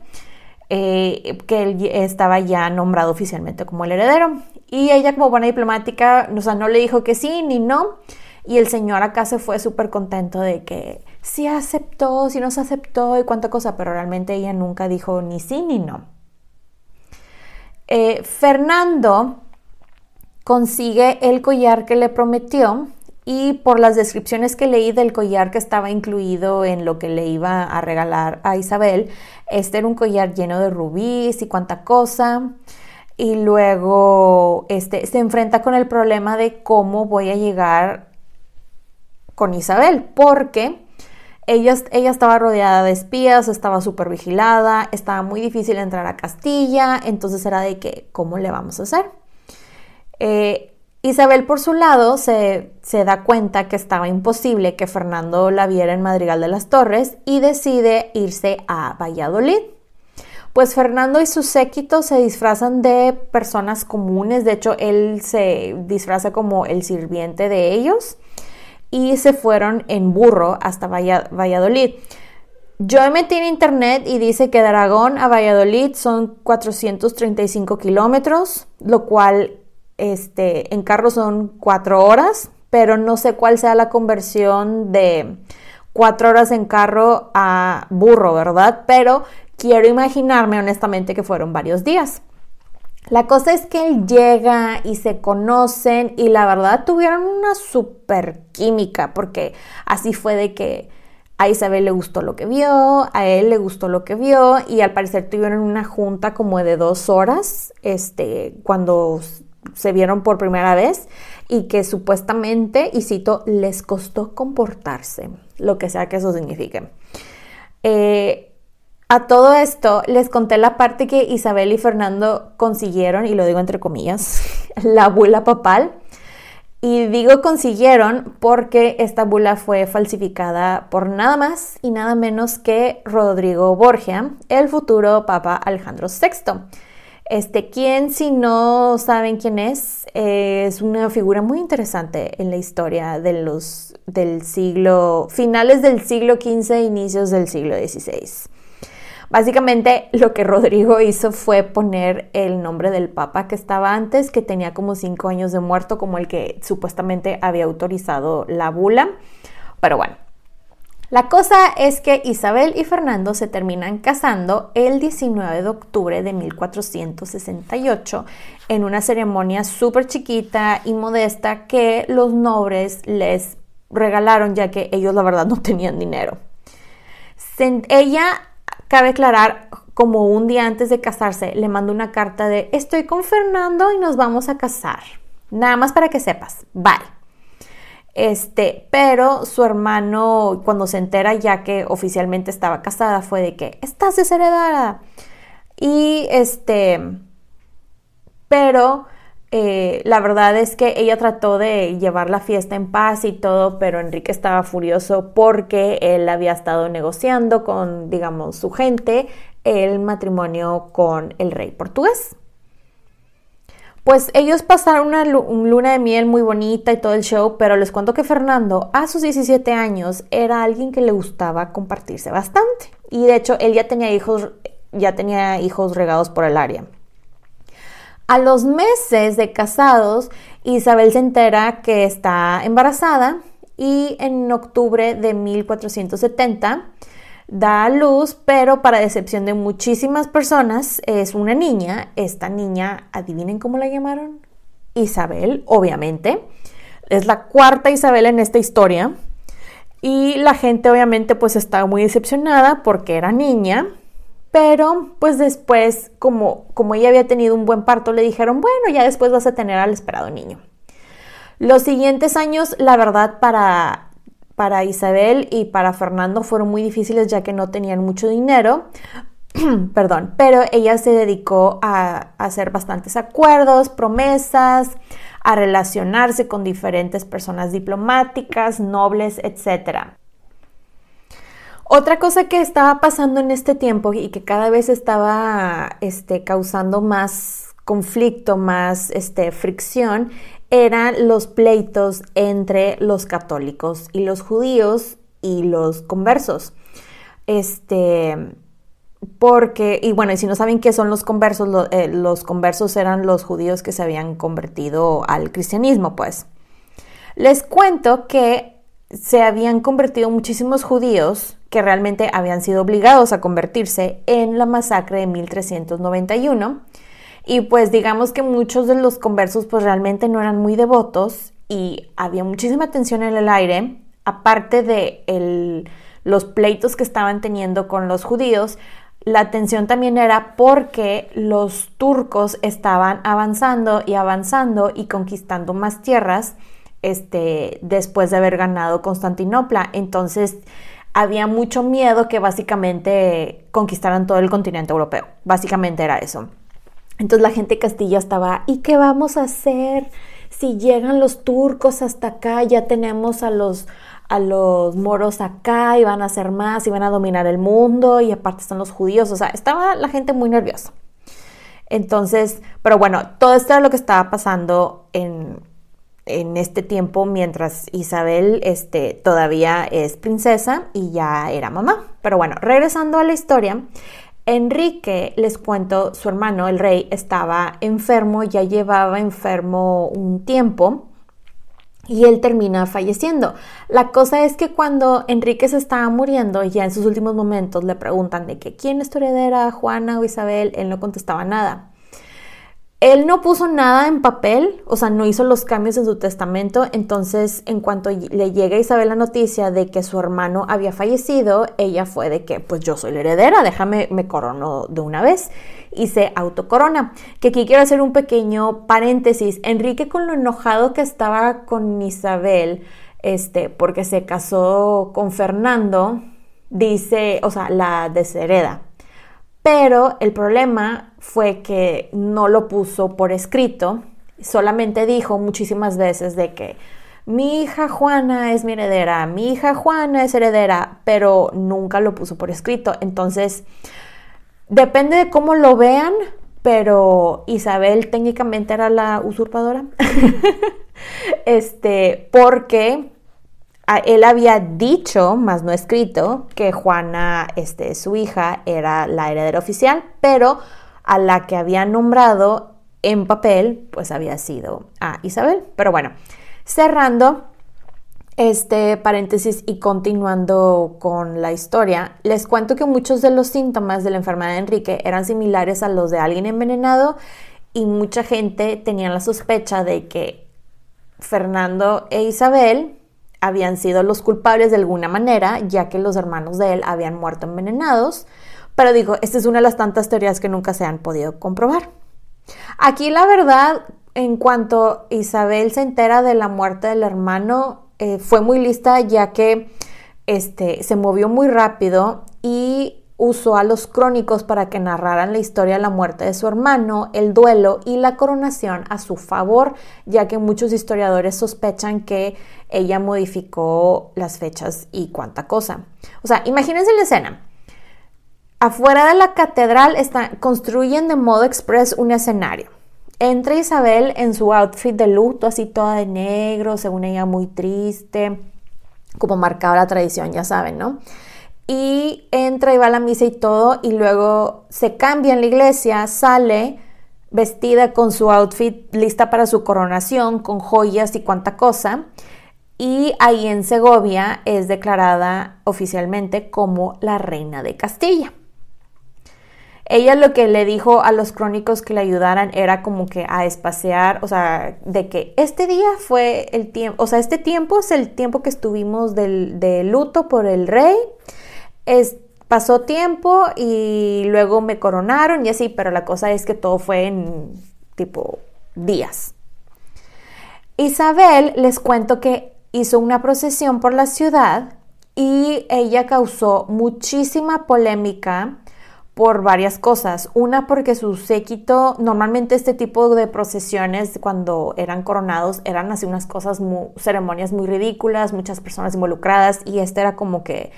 eh, que él estaba ya nombrado oficialmente como el heredero. Y ella como buena diplomática, o sea, no le dijo que sí ni no, y el señor acá se fue súper contento de que sí aceptó, sí nos aceptó y cuánta cosa, pero realmente ella nunca dijo ni sí ni no. Eh, Fernando consigue el collar que le prometió y por las descripciones que leí del collar que estaba incluido en lo que le iba a regalar a Isabel, este era un collar lleno de rubíes y cuánta cosa. Y luego este, se enfrenta con el problema de cómo voy a llegar con Isabel, porque ella, ella estaba rodeada de espías, estaba súper vigilada, estaba muy difícil entrar a Castilla, entonces era de que, ¿cómo le vamos a hacer? Eh, Isabel, por su lado, se, se, da cuenta que estaba imposible que Fernando la viera en Madrigal de las Torres y decide irse a Valladolid. Pues Fernando y su séquito se disfrazan de personas comunes, de hecho él se disfraza como el sirviente de ellos y se fueron en burro hasta Valladolid. Yo me metí en internet y dice que de Aragón a Valladolid son 435 kilómetros, lo cual este, en carro son 4 horas, pero no sé cuál sea la conversión de 4 horas en carro a burro, ¿verdad? Pero quiero imaginarme honestamente que fueron varios días. La cosa es que él llega y se conocen y la verdad tuvieron una super química porque así fue de que a Isabel le gustó lo que vio, a él le gustó lo que vio y al parecer tuvieron una junta como de dos horas este, cuando se vieron por primera vez y que supuestamente, y cito, les costó comportarse, lo que sea que eso signifique. Eh, a todo esto les conté la parte que Isabel y Fernando consiguieron, y lo digo entre comillas, la abuela papal. Y digo consiguieron porque esta bula fue falsificada por nada más y nada menos que Rodrigo Borgia, el futuro Papa Alejandro VI. Este, quien, si no saben quién es, es una figura muy interesante en la historia de los, del siglo, finales del siglo XV, inicios del siglo XVI. Básicamente lo que Rodrigo hizo fue poner el nombre del Papa que estaba antes, que tenía como cinco años de muerto, como el que supuestamente había autorizado la bula. Pero bueno, la cosa es que Isabel y Fernando se terminan casando el 19 de octubre de 1468 en una ceremonia súper chiquita y modesta que los nobles les regalaron ya que ellos la verdad no tenían dinero. Ella, cabe aclarar, como un día antes de casarse, le mandó una carta de estoy con Fernando y nos vamos a casar. Nada más para que sepas. Bye. Este, pero su hermano, cuando se entera ya que oficialmente estaba casada, fue de que estás desheredada. Y este, pero eh, la verdad es que ella trató de llevar la fiesta en paz y todo, pero Enrique estaba furioso porque él había estado negociando con, digamos, su gente el matrimonio con el rey portugués. Pues ellos pasaron una luna de miel muy bonita y todo el show, pero les cuento que Fernando a sus 17 años era alguien que le gustaba compartirse bastante. Y de hecho él ya tenía hijos, ya tenía hijos regados por el área. A los meses de casados, Isabel se entera que está embarazada y en octubre de 1470 da a luz, pero para decepción de muchísimas personas es una niña. Esta niña, adivinen cómo la llamaron. Isabel, obviamente. Es la cuarta Isabel en esta historia. Y la gente obviamente pues estaba muy decepcionada porque era niña. Pero pues después, como, como ella había tenido un buen parto, le dijeron, bueno, ya después vas a tener al esperado niño. Los siguientes años, la verdad, para para Isabel y para Fernando fueron muy difíciles ya que no tenían mucho dinero. Perdón, pero ella se dedicó a, hacer bastantes acuerdos, promesas, a relacionarse con diferentes personas diplomáticas, nobles, etc. Otra cosa que estaba pasando en este tiempo y que cada vez estaba este, causando más conflicto, más este, fricción, eran los pleitos entre los católicos y los judíos y los conversos. Este, porque, y bueno, y si no saben qué son los conversos, eh, los conversos eran los judíos que se habían convertido al cristianismo, pues. Les cuento que se habían convertido muchísimos judíos que realmente habían sido obligados a convertirse en la masacre de 1391 y pues digamos que muchos de los conversos pues realmente no eran muy devotos y había muchísima tensión en el aire, aparte de los pleitos que estaban teniendo con los judíos, la tensión también era porque los turcos estaban avanzando y avanzando y conquistando más tierras este, después de haber ganado Constantinopla. Entonces había mucho miedo que básicamente conquistaran todo el continente europeo. Básicamente era eso. Entonces la gente de Castilla estaba, ¿y qué vamos a hacer? Si llegan los turcos hasta acá, ya tenemos a los, a los moros acá y van a hacer más y van a dominar el mundo y aparte están los judíos, o sea, estaba la gente muy nerviosa. Entonces, pero bueno, todo esto era lo que estaba pasando en, en este tiempo mientras Isabel este, todavía es princesa y ya era mamá. Pero bueno, regresando a la historia, Enrique, les cuento, su hermano, el rey, estaba enfermo, ya llevaba enfermo un tiempo y él termina falleciendo. La cosa es que cuando Enrique se estaba muriendo, ya en sus últimos momentos le preguntan de que quién es tu heredera, Juana o Isabel, él no contestaba nada. Él no puso nada en papel, o sea, no hizo los cambios en su testamento, entonces en cuanto le llega a Isabel la noticia de que su hermano había fallecido, ella fue de que, pues yo soy la heredera, déjame, me corono de una vez y se autocorona. Que aquí quiero hacer un pequeño paréntesis. Enrique con lo enojado que estaba con Isabel, este, porque se casó con Fernando, dice, o sea, la deshereda. Pero el problema fue que no lo puso por escrito Solamente dijo muchísimas veces de que mi hija Juana es mi heredera, mi hija Juana es heredera, pero nunca lo puso por escrito. Entonces, depende de cómo lo vean, pero Isabel técnicamente era la usurpadora. este, porque él había dicho, más no escrito, que Juana, este, su hija, era la heredera oficial, pero a la que había nombrado en papel, pues había sido a Isabel. Pero bueno, cerrando este paréntesis y continuando con la historia, les cuento que muchos de los síntomas de la enfermedad de Enrique eran similares a los de alguien envenenado y mucha gente tenía la sospecha de que Fernando e Isabel habían sido los culpables de alguna manera, ya que los hermanos de él habían muerto envenenados. Pero digo, esta es una de las tantas teorías que nunca se han podido comprobar. Aquí la verdad, en cuanto Isabel se entera de la muerte del hermano, eh, fue muy lista ya que este, se movió muy rápido y usó a los crónicos para que narraran la historia de la muerte de su hermano, el duelo y la coronación a su favor, ya que muchos historiadores sospechan que ella modificó las fechas y cuánta cosa. O sea, imagínense la escena. Afuera de la catedral construyen de modo express un escenario. Entra Isabel en su outfit de luto, así toda de negro, según ella muy triste, como marcaba la tradición, ya saben, ¿no? Y entra y va a la misa y todo, y luego se cambia en la iglesia, sale vestida con su outfit lista para su coronación, con joyas y cuanta cosa. Y ahí en Segovia es declarada oficialmente como la reina de Castilla. Ella lo que le dijo a los crónicos que le ayudaran era como que a espaciar, o sea, de que este día fue el tiempo, o sea, este tiempo es el tiempo que estuvimos de luto por el rey. Es, pasó tiempo y luego me coronaron y así, pero la cosa es que todo fue en tipo días. Isabel les cuento que hizo una procesión por la ciudad y ella causó muchísima polémica por varias cosas. Una porque su séquito, normalmente este tipo de procesiones cuando eran coronados eran así unas cosas, ceremonias muy ridículas, muchas personas involucradas y este era como que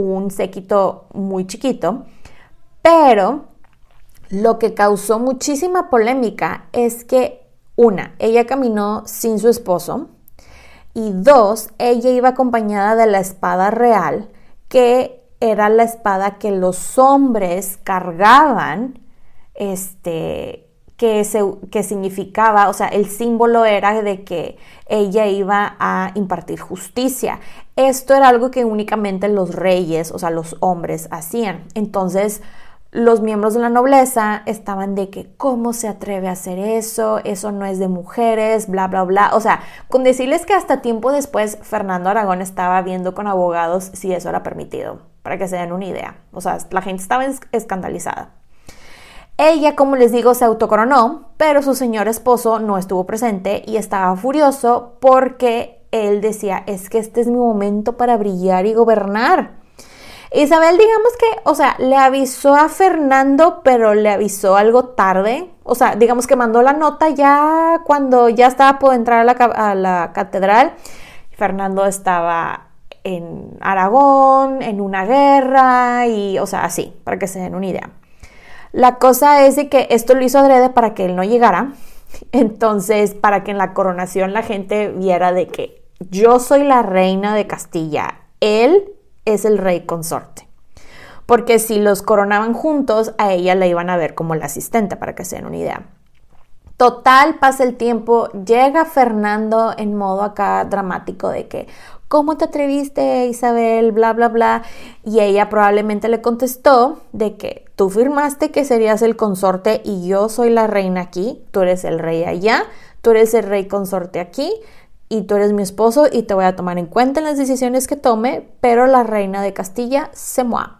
un séquito muy chiquito. Pero lo que causó muchísima polémica es que una, ella caminó sin su esposo y dos, ella iba acompañada de la espada real que era la espada que los hombres cargaban, este, que, que significaba, o sea, el símbolo era de que ella iba a impartir justicia. Esto era algo que únicamente los reyes, o sea, los hombres hacían. Entonces, los miembros de la nobleza estaban de que, ¿cómo se atreve a hacer eso? Eso no es de mujeres, bla, bla, bla. O sea, con decirles que hasta tiempo después Fernando Aragón estaba viendo con abogados si eso era permitido para que se den una idea. O sea, la gente estaba escandalizada. Ella, como les digo, se autocoronó, pero su señor esposo no estuvo presente y estaba furioso porque él decía, es que este es mi momento para brillar y gobernar. Isabel, digamos que, o sea, le avisó a Fernando, pero le avisó algo tarde. O sea, digamos que mandó la nota ya cuando ya estaba por entrar a la, a la catedral. Fernando estaba en Aragón, en una guerra y, o sea, así, para que se den una idea. La cosa es de que esto lo hizo adrede para que él no llegara, entonces para que en la coronación la gente viera de que yo soy la reina de Castilla, él es el rey consorte. Porque si los coronaban juntos, a ella la iban a ver como la asistente, para que se den una idea. Total, pasa el tiempo, llega Fernando en modo acá dramático de que, ¿cómo te atreviste, Isabel? Bla, bla, bla. Y ella probablemente le contestó de que tú firmaste que serías el consorte y yo soy la reina aquí, tú eres el rey allá, tú eres el rey consorte aquí y tú eres mi esposo y te voy a tomar en cuenta en las decisiones que tome, pero la reina de Castilla se mueve.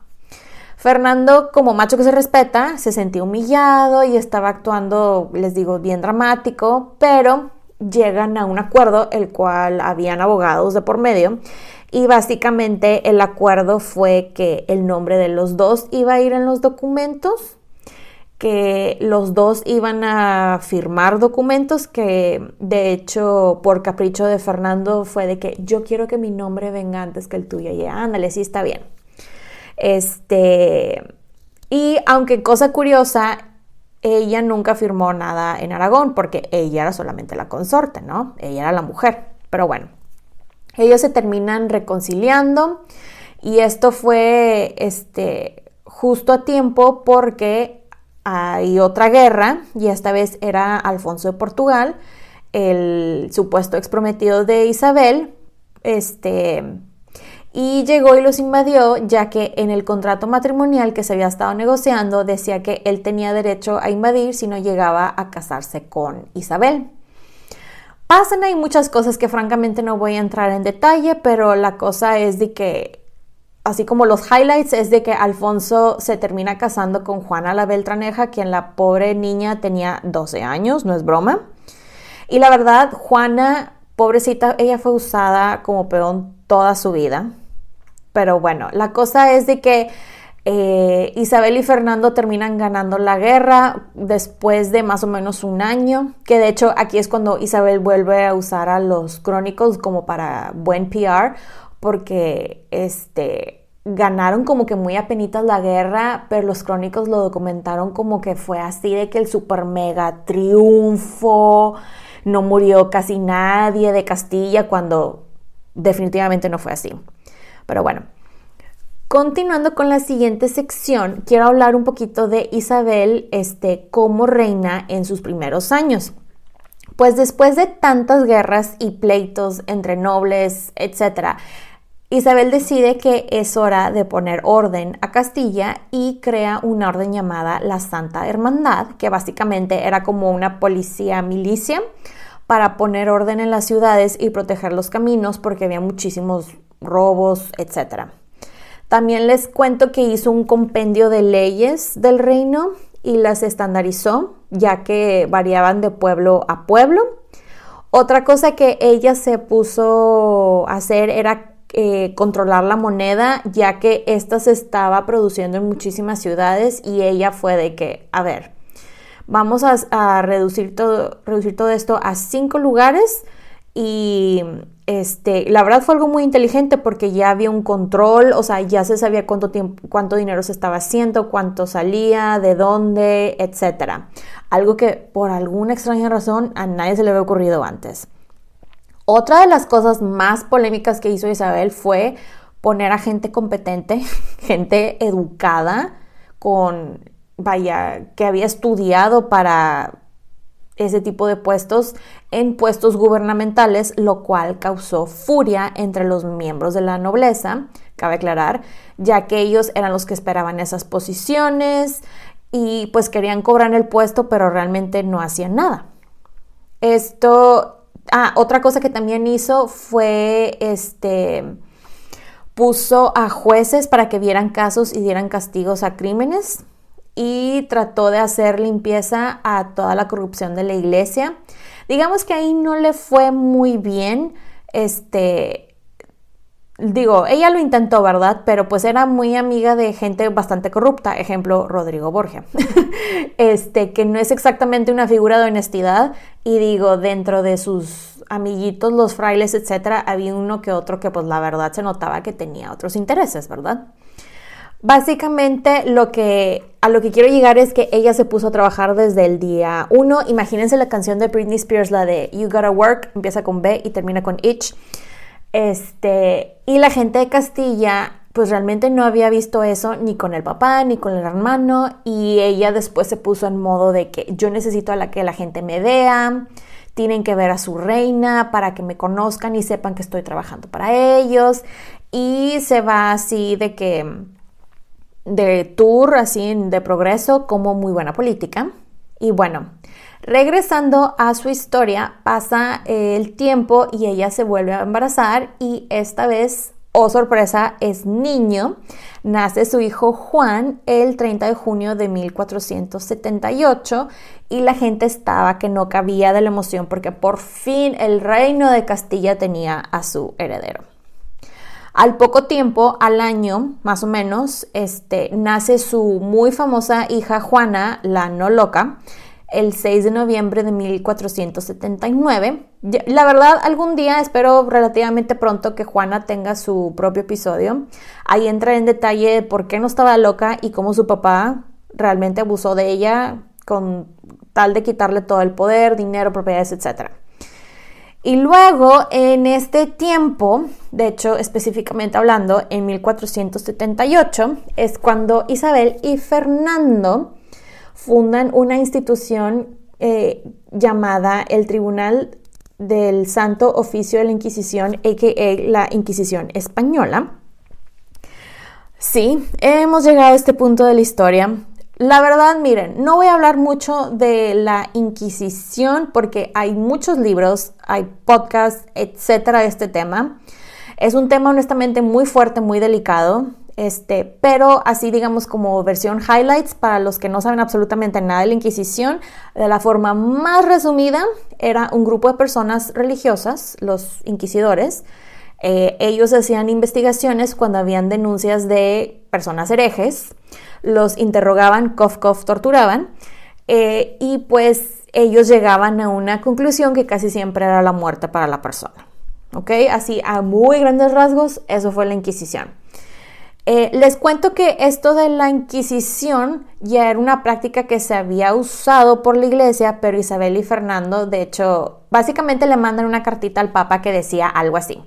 Fernando, como macho que se respeta, se sentía humillado y estaba actuando, les digo, bien dramático, pero llegan a un acuerdo, el cual habían abogados de por medio, y básicamente el acuerdo fue que el nombre de los dos iba a ir en los documentos que los dos iban a firmar documentos que de hecho por capricho de Fernando fue de que yo quiero que mi nombre venga antes que el tuyo. Y ándale, sí está bien. Este, y aunque cosa curiosa, ella nunca firmó nada en Aragón porque ella era solamente la consorte, ¿no? Ella era la mujer. Pero bueno, ellos se terminan reconciliando y esto fue este, justo a tiempo porque hay otra guerra y esta vez era Alfonso de Portugal, el supuesto exprometido de Isabel, este, y llegó y los invadió ya que en el contrato matrimonial que se había estado negociando decía que él tenía derecho a invadir si no llegaba a casarse con Isabel. Pasan ahí muchas cosas que francamente no voy a entrar en detalle, pero la cosa es de que así como los highlights es de que Alfonso se termina casando con Juana la Beltraneja, quien la pobre niña tenía 12 años, no es broma. Y la verdad, Juana, pobrecita, ella fue usada como peón toda su vida. Pero bueno, la cosa es de que eh, Isabel y Fernando terminan ganando la guerra después de más o menos un año, que de hecho aquí es cuando Isabel vuelve a usar a los crónicos como para buen PR, porque este, ganaron como que muy apenitas la guerra, pero los crónicos lo documentaron como que fue así de que el super mega triunfo, no murió casi nadie de Castilla cuando definitivamente no fue así. Pero bueno, continuando con la siguiente sección, quiero hablar un poquito de Isabel este, como reina en sus primeros años. Pues después de tantas guerras y pleitos entre nobles, etc., Isabel decide que es hora de poner orden a Castilla y crea una orden llamada la Santa Hermandad, que básicamente era como una policía milicia para poner orden en las ciudades y proteger los caminos porque había muchísimos robos, etc. También les cuento que hizo un compendio de leyes del reino y las estandarizó, ya que variaban de pueblo a pueblo. Otra cosa que ella se puso a hacer era eh, controlar la moneda, ya que esta se estaba produciendo en muchísimas ciudades y ella fue de que, a ver, vamos a, reducir, todo, reducir todo esto a cinco lugares y este, la verdad fue algo muy inteligente porque ya había un control, o sea, ya se sabía cuánto tiempo, cuánto dinero se estaba haciendo, cuánto salía, de dónde, etcétera. Algo que por alguna extraña razón a nadie se le había ocurrido antes. Otra de las cosas más polémicas que hizo Isabel fue poner a gente competente, gente educada, con, vaya, que había estudiado para ese tipo de puestos en puestos gubernamentales, lo cual causó furia entre los miembros de la nobleza, cabe aclarar, ya que ellos eran los que esperaban esas posiciones y pues querían cobrar el puesto, pero realmente no hacían nada. Esto Ah, otra cosa que también hizo fue este puso a jueces para que vieran casos y dieran castigos a crímenes y trató de hacer limpieza a toda la corrupción de la iglesia. Digamos que ahí no le fue muy bien, este, digo, ella lo intentó, ¿verdad? Pero pues era muy amiga de gente bastante corrupta, ejemplo, Rodrigo Borgia, este, que no es exactamente una figura de honestidad y digo, dentro de sus amiguitos, los frailes, etcétera, había uno que otro que pues la verdad se notaba que tenía otros intereses, ¿verdad? Básicamente lo que a lo que quiero llegar es que ella se puso a trabajar desde el día uno. Imagínense la canción de Britney Spears, la de You Gotta Work, empieza con B y termina con Itch. Este, y la gente de Castilla pues realmente no había visto eso ni con el papá ni con el hermano y ella después se puso en modo de que yo necesito a la que la gente me vea, tienen que ver a su reina para que me conozcan y sepan que estoy trabajando para ellos y se va así de que de tour así de progreso como muy buena política y bueno Regresando a su historia, pasa el tiempo y ella se vuelve a embarazar y esta vez, oh sorpresa, es niño. Nace su hijo Juan el 30 de junio de 1478 y la gente estaba que no cabía de la emoción porque por fin el reino de Castilla tenía a su heredero. Al poco tiempo, al año más o menos, este, nace su muy famosa hija Juana, la no loca, el 6 de noviembre de 1479. La verdad, algún día espero relativamente pronto que Juana tenga su propio episodio. Ahí entra en detalle por qué no estaba loca y cómo su papá realmente abusó de ella con tal de quitarle todo el poder, dinero, propiedades, etc. Y luego, en este tiempo, de hecho, específicamente hablando, en 1478, es cuando Isabel y Fernando fundan una institución eh, llamada el Tribunal del Santo Oficio de la Inquisición, a.k.a. la Inquisición Española. Sí, hemos llegado a este punto de la historia. La verdad, miren, no voy a hablar mucho de la Inquisición porque hay muchos libros, hay podcasts, etcétera, de este tema. Es un tema honestamente muy fuerte, muy delicado, este, pero así digamos como versión highlights para los que no saben absolutamente nada de la Inquisición, de la forma más resumida, era un grupo de personas religiosas, los inquisidores. Eh, ellos hacían investigaciones cuando habían denuncias de personas herejes los interrogaban, cof, cof, torturaban, eh, y pues ellos llegaban a una conclusión que casi siempre era la muerte para la persona. ¿Ok? Así, a muy grandes rasgos, eso fue la Inquisición. Eh, les cuento que esto de la Inquisición ya era una práctica que se había usado por la iglesia, pero Isabel y Fernando, de hecho, básicamente le mandan una cartita al Papa que decía algo así.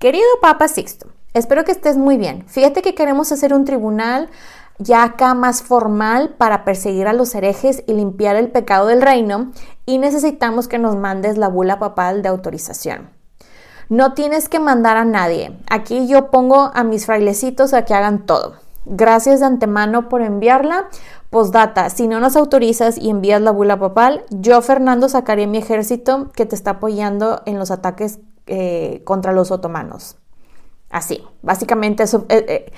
Querido Papa Sixto, espero que estés muy bien. Fíjate que queremos hacer un tribunal ya acá más formal para perseguir a los herejes y limpiar el pecado del reino y necesitamos que nos mandes la bula papal de autorización. No tienes que mandar a nadie. Aquí yo pongo a mis frailecitos a que hagan todo. Gracias de antemano por enviarla. Postdata, si no nos autorizas y envías la bula papal, yo, Fernando, sacaré mi ejército que te está apoyando en los ataques eh, contra los otomanos. Así, básicamente eso. Eh, eh,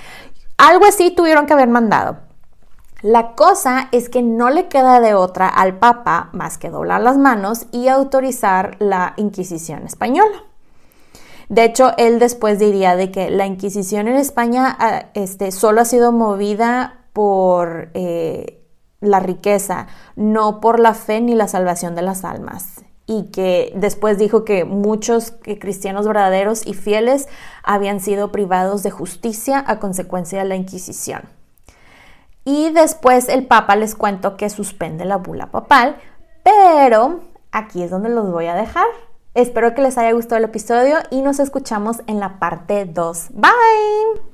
algo así tuvieron que haber mandado. La cosa es que no le queda de otra al Papa más que doblar las manos y autorizar la Inquisición española. De hecho, él después diría de que la Inquisición en España ah, este, solo ha sido movida por eh, la riqueza, no por la fe ni la salvación de las almas y que después dijo que muchos cristianos verdaderos y fieles habían sido privados de justicia a consecuencia de la Inquisición. Y después el Papa les cuento que suspende la bula papal, pero aquí es donde los voy a dejar. Espero que les haya gustado el episodio y nos escuchamos en la parte 2. Bye.